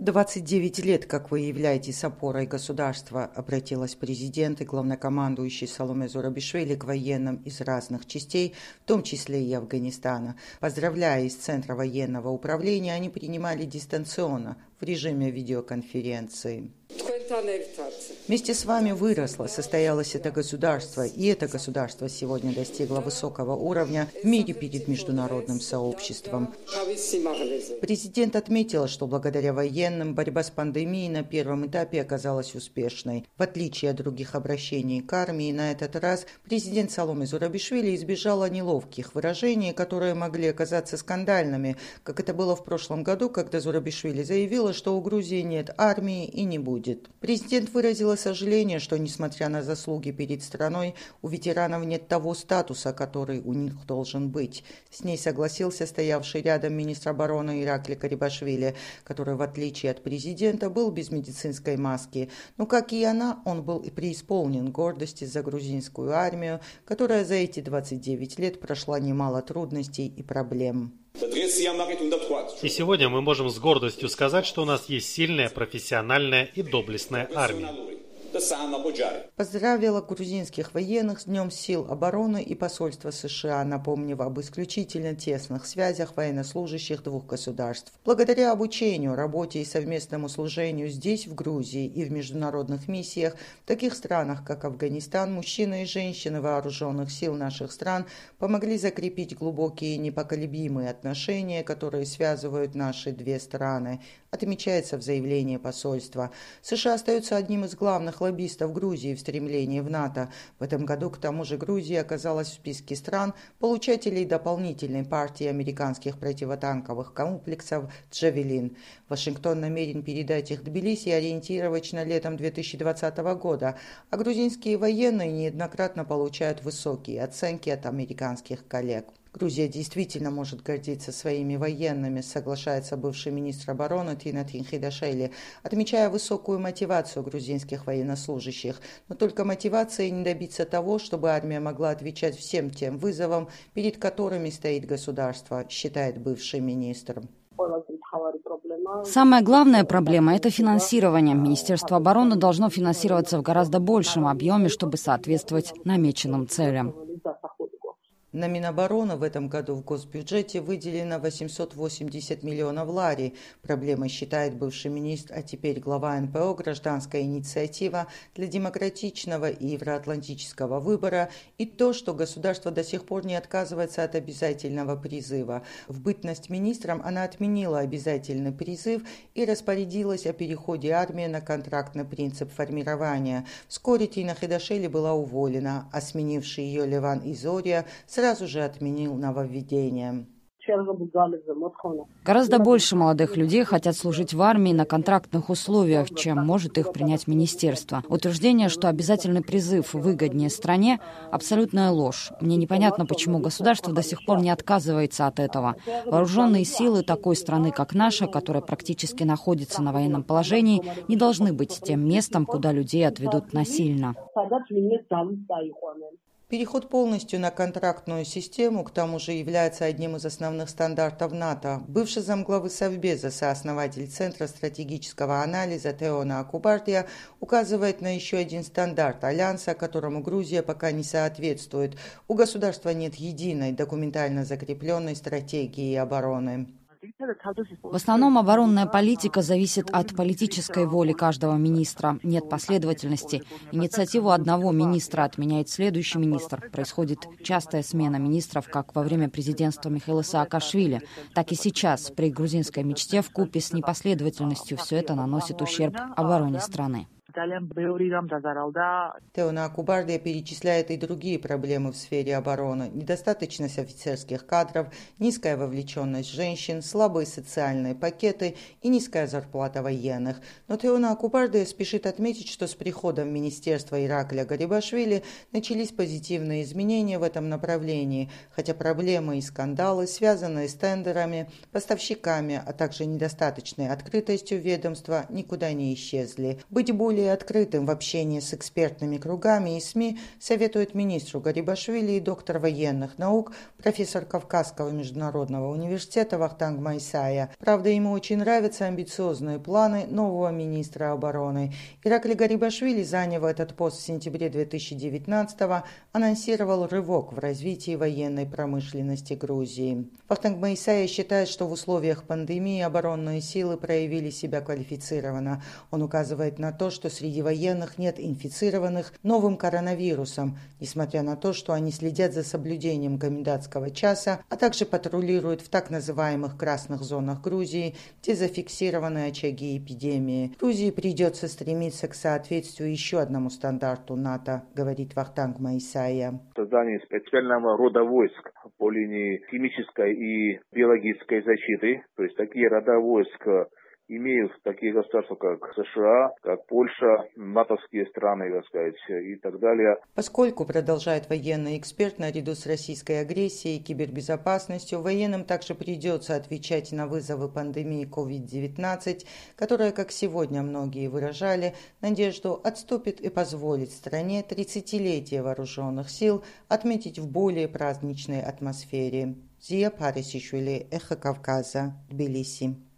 29 лет, как вы являетесь опорой государства, обратилась президент и главнокомандующий Соломе Зурабишвили к военным из разных частей, в том числе и Афганистана. Поздравляя из Центра военного управления, они принимали дистанционно в режиме видеоконференции. Вместе с вами выросло, состоялось это государство, и это государство сегодня достигло высокого уровня в мире перед международным сообществом. Президент отметил, что благодаря военным борьба с пандемией на первом этапе оказалась успешной. В отличие от других обращений к армии, на этот раз президент Саломе Зурабишвили избежала неловких выражений, которые могли оказаться скандальными, как это было в прошлом году, когда Зурабишвили заявила, что у Грузии нет армии и не будет. Президент выразила сожаление, что, несмотря на заслуги перед страной, у ветеранов нет того статуса, который у них должен быть. С ней согласился стоявший рядом министр обороны Иракли Карибашвили, который, в отличие от президента, был без медицинской маски. Но, как и она, он был и преисполнен гордости за грузинскую армию, которая за эти 29 лет прошла немало трудностей и проблем. И сегодня мы можем с гордостью сказать, что у нас есть сильная, профессиональная и доблестная армия поздравила грузинских военных с Днем сил обороны и посольство США, напомнив об исключительно тесных связях военнослужащих двух государств. Благодаря обучению, работе и совместному служению здесь, в Грузии и в международных миссиях, в таких странах, как Афганистан, мужчины и женщины вооруженных сил наших стран помогли закрепить глубокие и непоколебимые отношения, которые связывают наши две страны, отмечается в заявлении посольства. США остается одним из главных лоббистов Грузии в стремлении в НАТО. В этом году, к тому же, Грузия оказалась в списке стран, получателей дополнительной партии американских противотанковых комплексов «Джавелин». Вашингтон намерен передать их Тбилиси ориентировочно летом 2020 года, а грузинские военные неоднократно получают высокие оценки от американских коллег. Грузия действительно может гордиться своими военными, соглашается бывший министр обороны Тина Тинхидашели, отмечая высокую мотивацию грузинских военнослужащих. Но только мотивацией не добиться того, чтобы армия могла отвечать всем тем вызовам, перед которыми стоит государство, считает бывший министр. Самая главная проблема – это финансирование. Министерство обороны должно финансироваться в гораздо большем объеме, чтобы соответствовать намеченным целям. На Минобороны в этом году в госбюджете выделено 880 миллионов лари. Проблемой считает бывший министр, а теперь глава НПО «Гражданская инициатива для демократичного и евроатлантического выбора» и то, что государство до сих пор не отказывается от обязательного призыва. В бытность министром она отменила обязательный призыв и распорядилась о переходе армии на контрактный принцип формирования. Вскоре Тина Хидашели была уволена, а сменивший ее Леван Изория сразу же отменил нововведение. Гораздо больше молодых людей хотят служить в армии на контрактных условиях, чем может их принять министерство. Утверждение, что обязательный призыв выгоднее стране – абсолютная ложь. Мне непонятно, почему государство до сих пор не отказывается от этого. Вооруженные силы такой страны, как наша, которая практически находится на военном положении, не должны быть тем местом, куда людей отведут насильно. Переход полностью на контрактную систему, к тому же, является одним из основных стандартов НАТО. Бывший замглавы Совбеза, сооснователь Центра стратегического анализа Теона Акубартия, указывает на еще один стандарт Альянса, которому Грузия пока не соответствует. У государства нет единой документально закрепленной стратегии обороны. В основном оборонная политика зависит от политической воли каждого министра. Нет последовательности. Инициативу одного министра отменяет следующий министр. Происходит частая смена министров, как во время президентства Михаила Саакашвили, так и сейчас при грузинской мечте в купе с непоследовательностью все это наносит ущерб обороне страны. Теона Акубардия перечисляет и другие проблемы в сфере обороны. Недостаточность офицерских кадров, низкая вовлеченность женщин, слабые социальные пакеты и низкая зарплата военных. Но Теона Акубардия спешит отметить, что с приходом Министерства Иракля Гарибашвили начались позитивные изменения в этом направлении, хотя проблемы и скандалы, связанные с тендерами, поставщиками, а также недостаточной открытостью ведомства, никуда не исчезли. Быть более более открытым в общении с экспертными кругами и СМИ советует министру Гарибашвили и доктор военных наук, профессор Кавказского международного университета Вахтанг Майсая. Правда, ему очень нравятся амбициозные планы нового министра обороны. Иракли Гарибашвили, заняв этот пост в сентябре 2019-го, анонсировал рывок в развитии военной промышленности Грузии. Вахтанг Майсая считает, что в условиях пандемии оборонные силы проявили себя квалифицированно. Он указывает на то, что среди военных нет инфицированных новым коронавирусом, несмотря на то, что они следят за соблюдением комендантского часа, а также патрулируют в так называемых красных зонах Грузии, где зафиксированы очаги эпидемии. Грузии придется стремиться к соответствию еще одному стандарту НАТО, говорит Вахтанг Майсая. Создание специального рода войск по линии химической и биологической защиты, то есть такие рода войск имеют такие государства, как США, как Польша, натовские страны, так сказать, и так далее. Поскольку, продолжает военный эксперт, наряду с российской агрессией и кибербезопасностью, военным также придется отвечать на вызовы пандемии COVID-19, которая, как сегодня многие выражали, надежду отступит и позволит стране 30-летие вооруженных сил отметить в более праздничной атмосфере. Зия Парисишвили, Эхо Кавказа, Тбилиси.